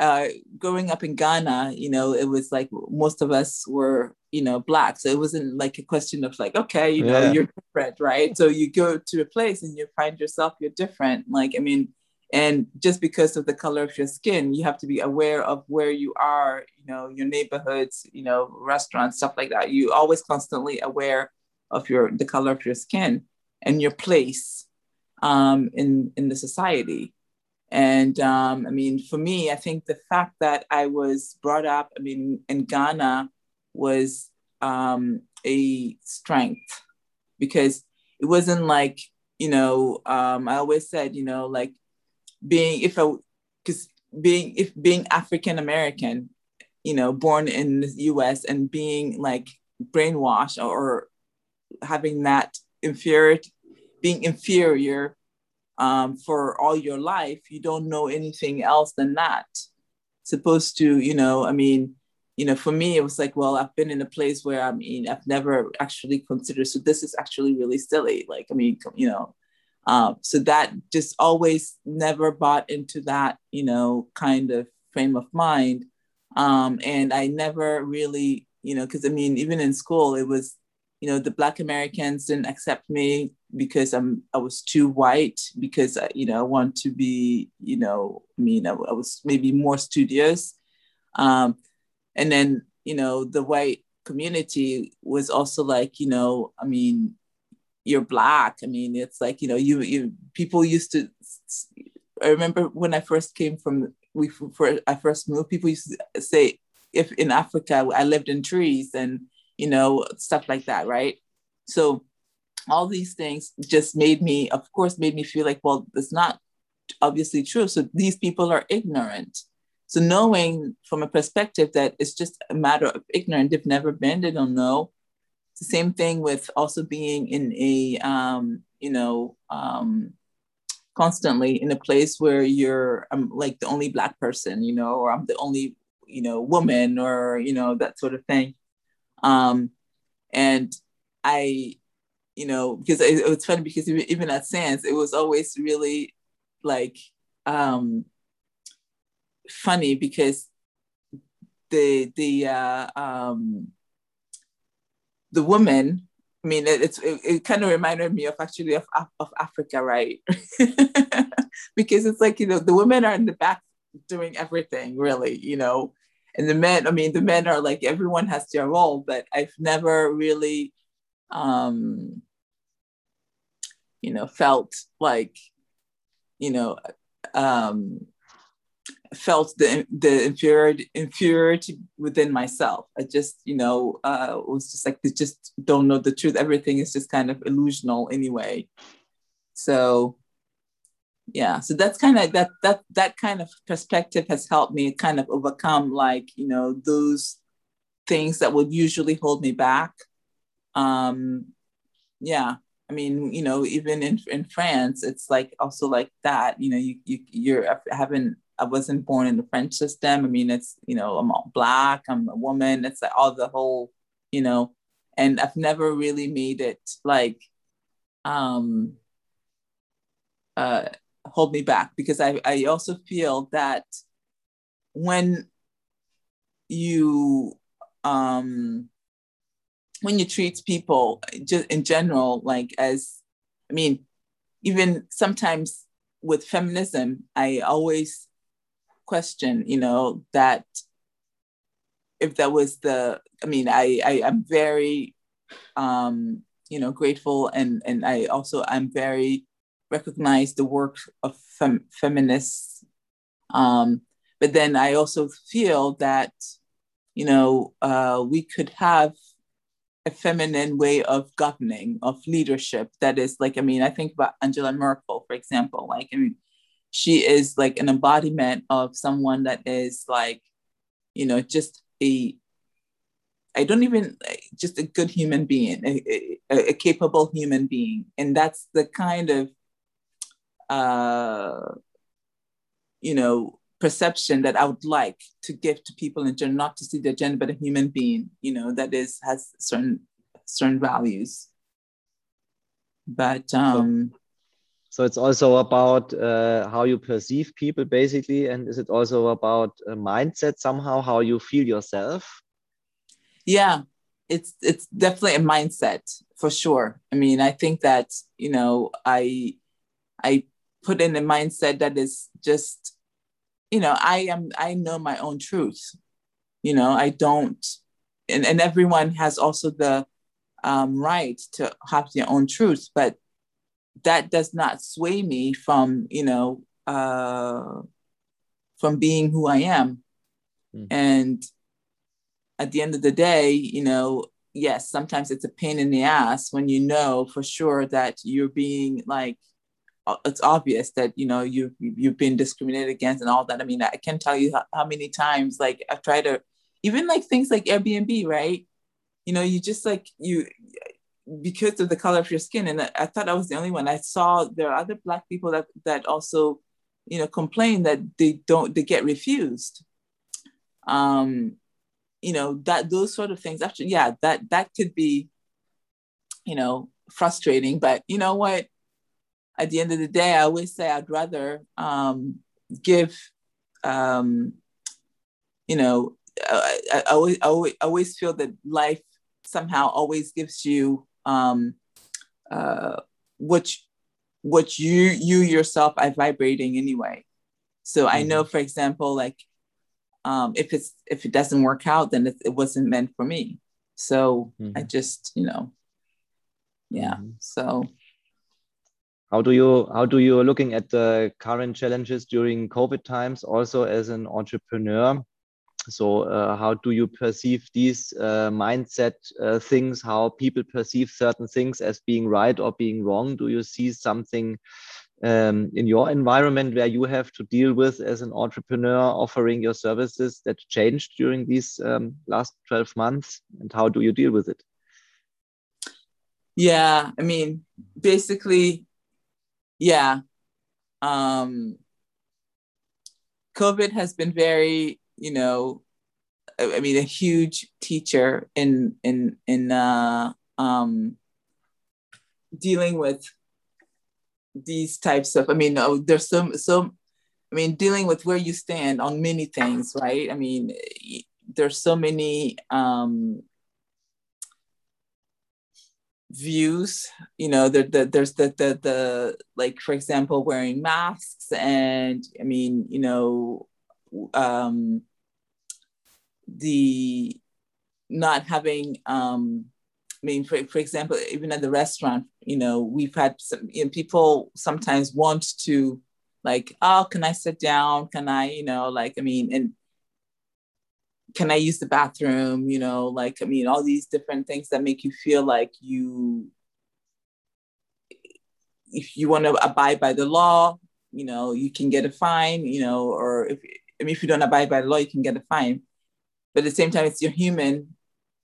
uh, growing up in Ghana, you know, it was like most of us were, you know, black. So it wasn't like a question of like, okay, you know, yeah. you're different, right? So you go to a place and you find yourself, you're different. Like, I mean, and just because of the color of your skin, you have to be aware of where you are, you know, your neighborhoods, you know, restaurants, stuff like that. You always constantly aware of your the color of your skin and your place um, in in the society. And um, I mean, for me, I think the fact that I was brought up, I mean, in Ghana was um, a strength because it wasn't like, you know, um, I always said, you know, like being, if I, because being, if being African American, you know, born in the US and being like brainwashed or having that inferior, being inferior um, for all your life, you don't know anything else than that. Supposed to, you know, I mean, you know, for me, it was like, well, I've been in a place where I mean, I've never actually considered, so this is actually really silly. Like, I mean, you know, um, so that just always never bought into that, you know, kind of frame of mind. Um, and I never really, you know, because I mean, even in school, it was, you know, the Black Americans didn't accept me because I'm I was too white because I, you know I want to be you know I mean I, I was maybe more studious, um, and then you know the white community was also like you know I mean you're black. I mean it's like you know you you people used to I remember when I first came from we for I first moved people used to say if in Africa I lived in trees and you know stuff like that right so all these things just made me, of course, made me feel like, well, it's not obviously true. So these people are ignorant. So knowing from a perspective that it's just a matter of ignorance, they've never been, they don't know. It's the same thing with also being in a, um, you know, um, constantly in a place where you're I'm like the only black person, you know, or I'm the only, you know, woman or, you know, that sort of thing. Um, and I you know, because it, it was funny because even, at SANS, it was always really like um, funny because the the uh, um, the woman. I mean, it, it's it, it kind of reminded me of actually of of Africa, right? because it's like you know the women are in the back doing everything, really, you know, and the men. I mean, the men are like everyone has their role, but I've never really um, you know, felt like, you know, um, felt the the inferiority, inferiority within myself. I just, you know, uh, was just like they just don't know the truth. Everything is just kind of illusional anyway. So yeah, so that's kind of that that that kind of perspective has helped me kind of overcome like you know those things that would usually hold me back um, yeah, I mean, you know, even in in France, it's like also like that. You know, you you you're I haven't I wasn't born in the French system. I mean, it's you know, I'm black, I'm a woman. It's like all the whole, you know, and I've never really made it like um uh hold me back because I I also feel that when you um when you treat people just in general, like as, I mean, even sometimes with feminism, I always question, you know, that if that was the, I mean, I, I am very, um, you know, grateful and and I also I'm very recognize the work of fem- feminists, um, but then I also feel that, you know, uh, we could have a feminine way of governing, of leadership. That is like, I mean, I think about Angela Merkel, for example. Like, I mean, she is like an embodiment of someone that is like, you know, just a, I don't even, just a good human being, a, a, a capable human being. And that's the kind of, uh, you know, perception that I would like to give to people in general, not to see their gender, but a human being, you know, that is has certain certain values. But um, so, so it's also about uh, how you perceive people, basically, and is it also about a mindset somehow, how you feel yourself? Yeah, it's it's definitely a mindset for sure. I mean, I think that you know, I I put in a mindset that is just, you know, I am I know my own truth. You know, I don't, and and everyone has also the um, right to have their own truth, but that does not sway me from you know uh, from being who I am. Mm. And at the end of the day, you know, yes, sometimes it's a pain in the ass when you know for sure that you're being like it's obvious that you know you've you've been discriminated against and all that. I mean, I can't tell you how, how many times like I've tried to even like things like Airbnb, right? You know, you just like you because of the color of your skin. And I, I thought I was the only one. I saw there are other black people that that also, you know, complain that they don't they get refused. Um, you know, that those sort of things. Actually, yeah, that that could be, you know, frustrating. But you know what? At the end of the day, I always say I'd rather um, give, um, you know, I, I, always, I always, always feel that life somehow always gives you um, uh, what what you you yourself are vibrating anyway. So mm-hmm. I know, for example, like um, if it's if it doesn't work out, then it, it wasn't meant for me. So mm-hmm. I just you know, yeah. Mm-hmm. So how do you how do you looking at the current challenges during COVID times also as an entrepreneur? so uh, how do you perceive these uh, mindset uh, things how people perceive certain things as being right or being wrong? Do you see something um, in your environment where you have to deal with as an entrepreneur offering your services that changed during these um, last 12 months? And how do you deal with it? Yeah i mean basically yeah um, covid has been very you know, I mean, a huge teacher in in in uh, um, dealing with these types of. I mean, oh, there's some some I mean, dealing with where you stand on many things, right? I mean, there's so many um, views you know the, the, there's the, the the like for example wearing masks and i mean you know um the not having um I mean, for, for example, even at the restaurant, you know, we've had some you know, people sometimes want to like, oh, can I sit down? Can I, you know, like, I mean, and can I use the bathroom? You know, like, I mean, all these different things that make you feel like you, if you want to abide by the law, you know, you can get a fine, you know, or if, I mean, if you don't abide by the law, you can get a fine but at the same time it's your human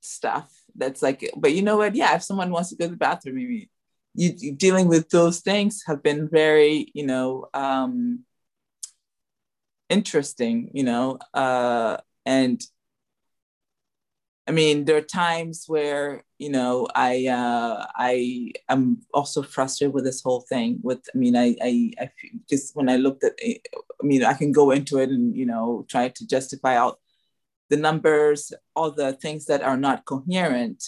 stuff that's like but you know what yeah if someone wants to go to the bathroom maybe you, you dealing with those things have been very you know um interesting you know uh and I mean, there are times where you know I uh, I am also frustrated with this whole thing. With I mean, I I, I just when I looked at, it, I mean, I can go into it and you know try to justify out the numbers, all the things that are not coherent.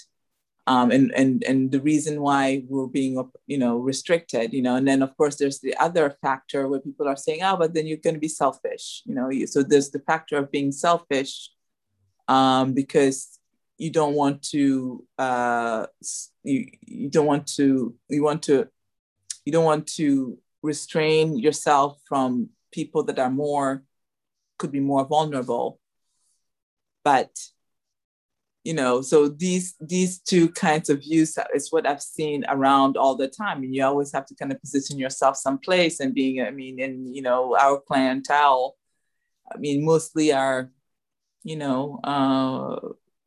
Um, and, and, and the reason why we're being, you know, restricted, you know, and then of course there's the other factor where people are saying, oh, but then you're going to be selfish, you know, so there's the factor of being selfish um, because you don't want to, uh, you, you don't want to, you want to, you don't want to restrain yourself from people that are more, could be more vulnerable. But you know so these these two kinds of views is what i've seen around all the time. And you always have to kind of position yourself someplace and being i mean in you know our clientele i mean mostly are you know uh,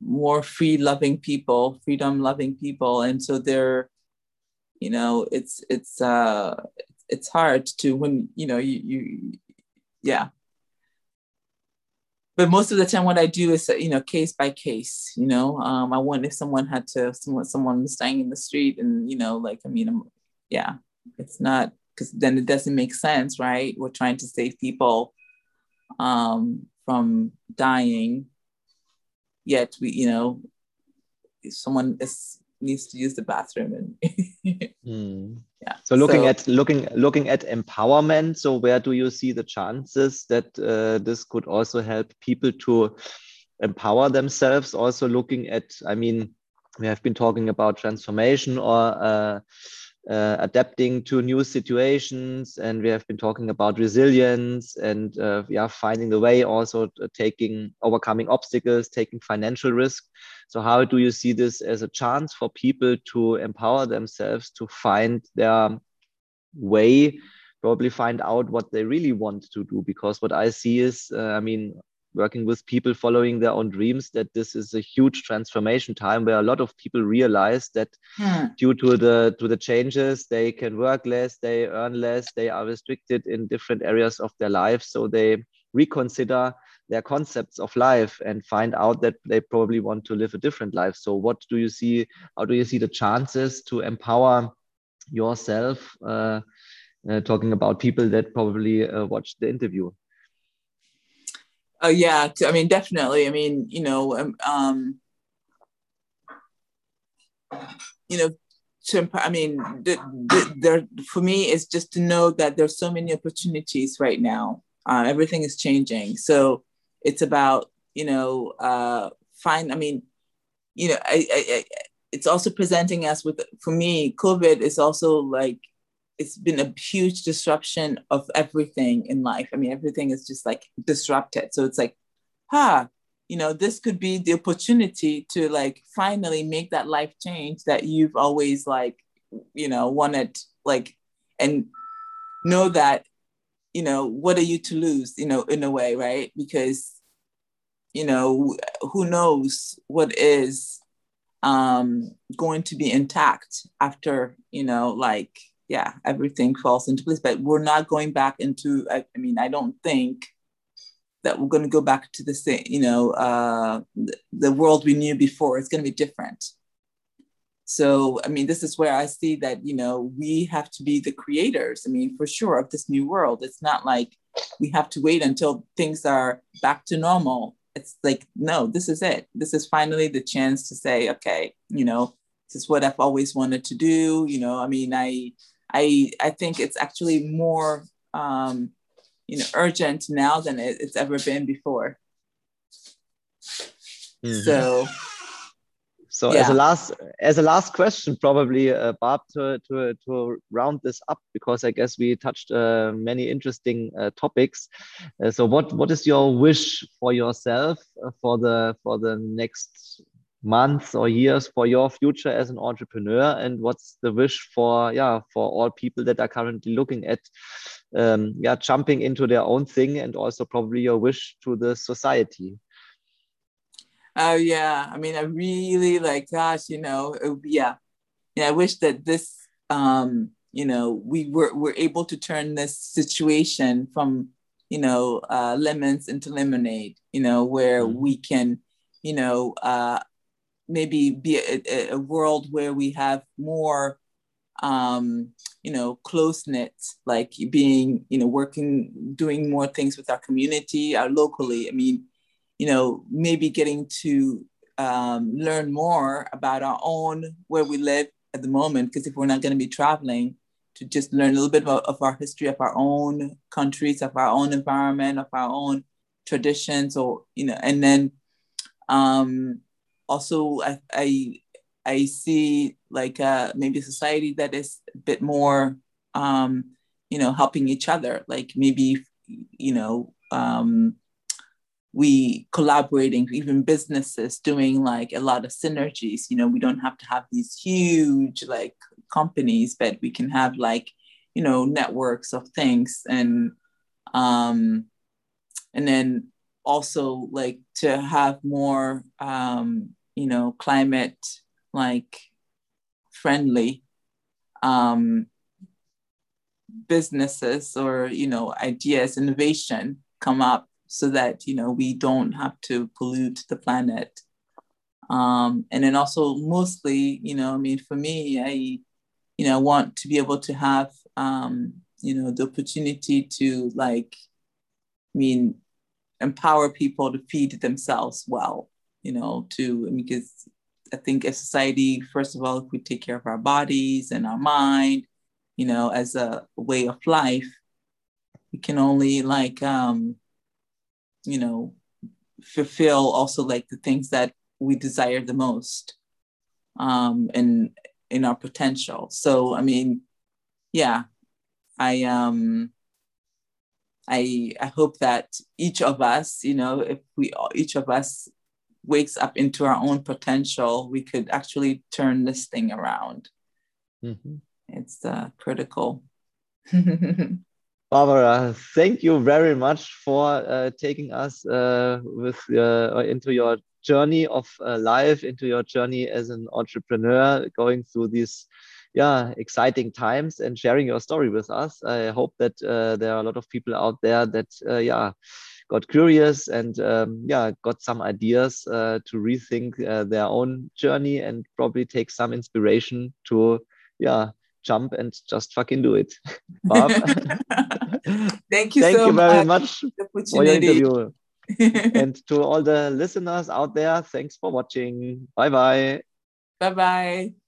more free loving people freedom loving people. And so they're you know it's it's uh it's hard to when you know you you yeah. But most of the time what i do is you know case by case you know? Um, i want if someone had to someone someone was dying in the street and you know like i mean I'm, yeah it's not because then it doesn't make sense right? We're trying to save people um, from dying yet we you know someone is needs to use the bathroom and mm. yeah so looking so, at looking looking at empowerment so where do you see the chances that uh, this could also help people to empower themselves also looking at i mean we have been talking about transformation or uh, uh, adapting to new situations and we have been talking about resilience and uh, yeah finding the way also taking overcoming obstacles taking financial risk. So how do you see this as a chance for people to empower themselves to find their way probably find out what they really want to do? Because what i see is uh, i mean working with people following their own dreams that this is a huge transformation time where a lot of people realize that hmm. due to the to the changes they can work less they earn less they are restricted in different areas of their life. So they reconsider their concepts of life and find out that they probably want to live a different life. So what do you see how do you see the chances to empower yourself uh, uh, talking about people that probably uh, watched the interview uh, yeah, I mean, definitely. I mean, you know, um, um you know, to, I mean, the, the, there for me is just to know that there's so many opportunities right now. Uh, everything is changing, so it's about you know, uh, find. I mean, you know, I, I, I it's also presenting us with for me, COVID is also like it's been a huge disruption of everything in life. I mean, everything is just like disrupted. So it's like, huh, you know, this could be the opportunity to like finally make that life change that you've always like, you know, wanted, like, and know that, you know, what are you to lose, you know, in a way, right? Because, you know, who knows what is um, going to be intact after, you know, like yeah, everything falls into place. But we're not going back into, I, I mean, I don't think that we're going to go back to the same, you know, uh, the, the world we knew before. It's going to be different. So, I mean, this is where I see that, you know, we have to be the creators. I mean, for sure, of this new world. It's not like we have to wait until things are back to normal. It's like, no, this is it. This is finally the chance to say, okay, you know, this is what I've always wanted to do. You know, I mean, I I I think it's actually more um, you know urgent now than it, it's ever been before. Mm-hmm. So. So yeah. as a last as a last question, probably uh, Barb to, to to round this up because I guess we touched uh, many interesting uh, topics. Uh, so what what is your wish for yourself uh, for the for the next months or years for your future as an entrepreneur? And what's the wish for yeah for all people that are currently looking at um, yeah jumping into their own thing and also probably your wish to the society? Oh yeah. I mean i really like gosh you know it, yeah. Yeah i wish that this um you know we were, were able to turn this situation from you know uh, lemons into lemonade you know where mm-hmm. we can you know uh, maybe be a, a world where we have more um, you know close knit like being you know working doing more things with our community our locally. I mean you know maybe getting to um, learn more about our own where we live at the moment because if we're not going to be traveling to just learn a little bit about, of our history of our own countries of our own environment of our own traditions or you know and then um, also I, I I see like uh, maybe a society that is a bit more, um, you know, helping each other. Like maybe, you know, um, we collaborating, even businesses doing like a lot of synergies. You know, we don't have to have these huge like companies, but we can have like, you know, networks of things and, um, and then also like to have more um, you know climate like friendly um, businesses or you know ideas innovation come up so that you know we don't have to pollute the planet. Um, and then also mostly you know i mean for me i you know want to be able to have um, you know the opportunity to like i mean empower people to feed themselves well you know to because i think as society first of all if we take care of our bodies and our mind you know as a way of life we can only like um you know fulfill also like the things that we desire the most um and in our potential. So i mean yeah i um i i hope that each of us you know if we each of us wakes up into our own potential we could actually turn this thing around mm-hmm. it's uh, critical Barbara, thank you very much for uh, taking us uh, with uh, into your journey of uh, life, into your journey as an entrepreneur, going through these yeah exciting times and sharing your story with us. I hope that uh, there are a lot of people out there that uh, yeah got curious and um, yeah got some ideas to rethink their own journey and probably take some inspiration to yeah jump and just fucking do it. Bob. Thank you Thank so you very much, much for your interview. and to all the listeners out there, thanks for watching. Bye bye. Bye bye.